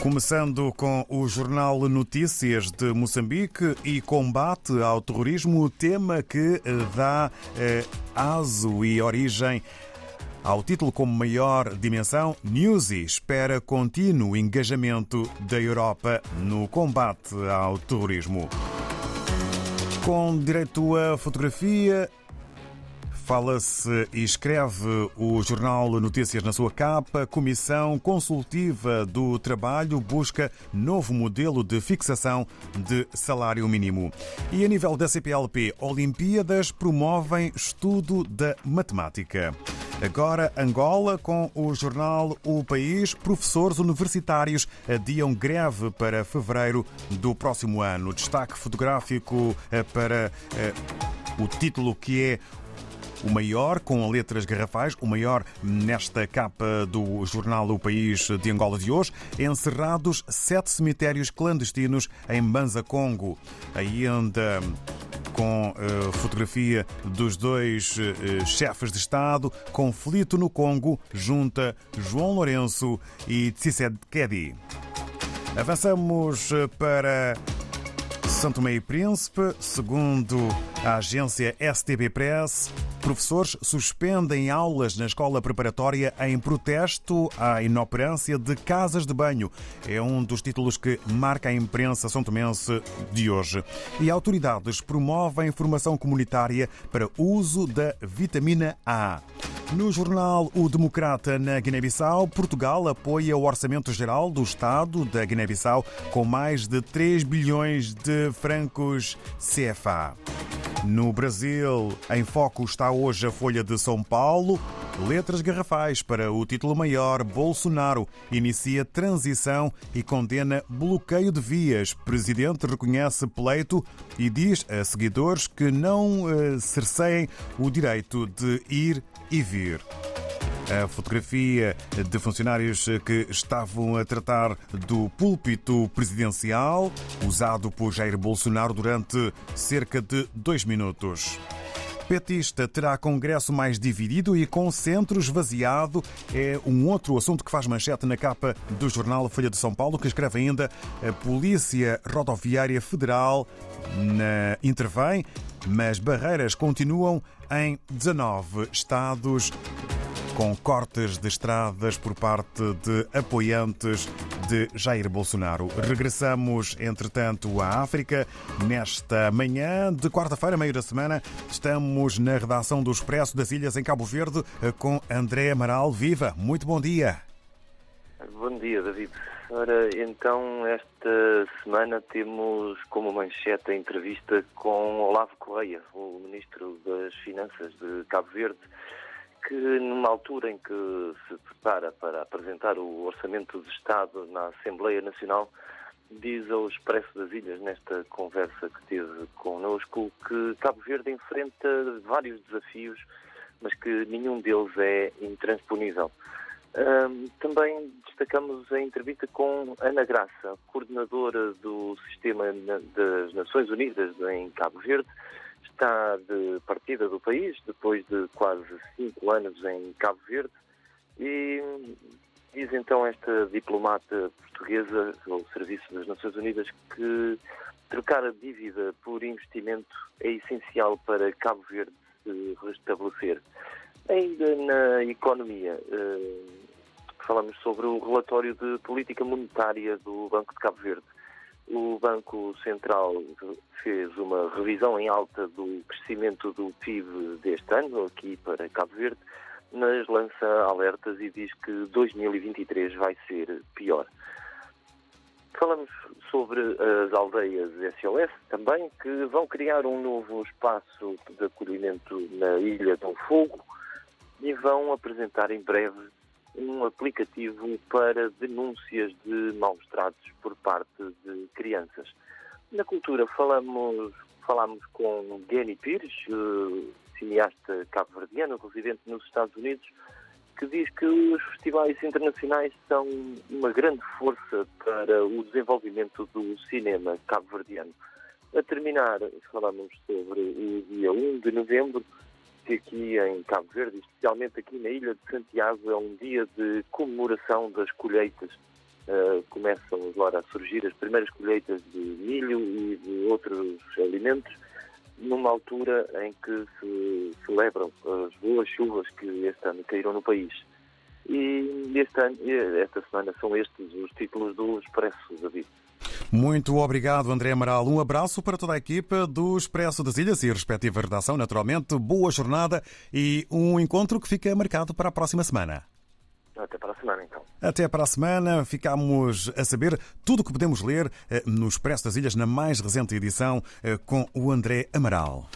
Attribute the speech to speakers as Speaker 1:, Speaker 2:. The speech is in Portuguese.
Speaker 1: Começando com o Jornal Notícias de Moçambique e combate ao terrorismo, tema que dá eh, aso e origem ao título como maior dimensão, Newsy espera contínuo engajamento da Europa no combate ao terrorismo. Com direito a fotografia, Fala-se e escreve o Jornal Notícias na sua capa. Comissão Consultiva do Trabalho busca novo modelo de fixação de salário mínimo. E a nível da CPLP, Olimpíadas promovem estudo da matemática. Agora, Angola, com o jornal O País, professores universitários adiam greve para fevereiro do próximo ano. Destaque fotográfico eh, para eh, o título que é o maior, com letras garrafais, o maior nesta capa do jornal O País de Angola de hoje, encerrados sete cemitérios clandestinos em Banza, Congo. Ainda com uh, fotografia dos dois uh, chefes de Estado, conflito no Congo, junta João Lourenço e Tshisekedi. Avançamos eh, para Santo Meio Príncipe, segundo a agência STB Press, professores suspendem aulas na escola preparatória em protesto à inoperância de casas de banho. É um dos títulos que marca a imprensa são tomense de hoje. E autoridades promovem formação comunitária para uso da vitamina A. No jornal O Democrata na Guiné-Bissau, Portugal apoia o Orçamento Geral do Estado da Guiné-Bissau com mais de 3 bilhões de francos CFA. No Brasil, em foco está hoje a Folha de São Paulo. Letras garrafais para o título maior: Bolsonaro inicia transição e condena bloqueio de vias. Presidente reconhece pleito e diz a seguidores que não uh, cerceiem o direito de ir e vir a fotografia de funcionários que estavam a tratar do púlpito presidencial usado por Jair Bolsonaro durante cerca de dois minutos. Petista terá congresso mais dividido e com centro esvaziado. É um outro assunto que faz manchete na capa do jornal Folha de São Paulo, que escreve ainda a Polícia Rodoviária Federal na... intervém, mas barreiras continuam em 19 estados com cortes de estradas por parte de apoiantes de Jair Bolsonaro. Regressamos, entretanto, à África. Nesta manhã de quarta-feira, meio da semana, estamos na redação do Expresso das Ilhas em Cabo Verde com André Amaral. Viva! Muito bom dia!
Speaker 2: Bom dia, David. Ora, então, esta semana temos como manchete a entrevista com Olavo Correia, o Ministro das Finanças de Cabo Verde que numa altura em que se prepara para apresentar o Orçamento de Estado na Assembleia Nacional, diz ao Expresso das Ilhas, nesta conversa que teve connosco, que Cabo Verde enfrenta vários desafios, mas que nenhum deles é intransponível. também destacamos a entrevista com Ana Graça, coordenadora do Sistema das Nações Unidas em Cabo Verde, está de partida do país, depois de quase cinco anos em Cabo Verde, e diz então esta diplomata portuguesa ao Serviço das Nações Unidas que trocar a dívida por investimento é essencial para Cabo Verde se restabelecer. Ainda na economia, eh, falamos sobre o relatório de política monetária do Banco de Cabo Verde o Banco Central fez uma revisão em alta do crescimento do PIB deste ano, aqui para Cabo Verde, mas lança alertas e diz que 2023 vai ser pior. Falamos sobre as aldeias SOS também, que vão criar um novo espaço de acolhimento na Ilha do Fogo e vão apresentar em breve um aplicativo para denúncias de maus tratos por parte de crianças. Na cultura falamos, falamos com Gany Pires, eh, cineasta cabo-verdiano, residente nos Estados Unidos, que diz que os festivais internacionais são uma grande força para o desenvolvimento do cinema cabo-verdiano. A terminar, falamos sobre o dia 1 de novembro, que aqui em Cabo Verde, especialmente aqui na Ilha de Santiago, é um dia de comemoração das colheitas. uh, começam agora a surgir as primeiras colheitas de milho e de outros alimentos, numa altura em que se celebram as boas chuvas que este ano caíram no país. E este ano, esta semana são estes os títulos do Expresso, David.
Speaker 1: Muito obrigado, André Amaral. Um abraço para toda a equipa do Expresso das Ilhas e a respectiva redação, naturalmente. Boa jornada e um encontro que fica marcado para a próxima semana.
Speaker 2: Até para a semana, então.
Speaker 1: Até para a semana. Ficamos a saber tudo o que podemos ler eh, no Expresso das Ilhas, na mais recente edição, eh, com o André Amaral.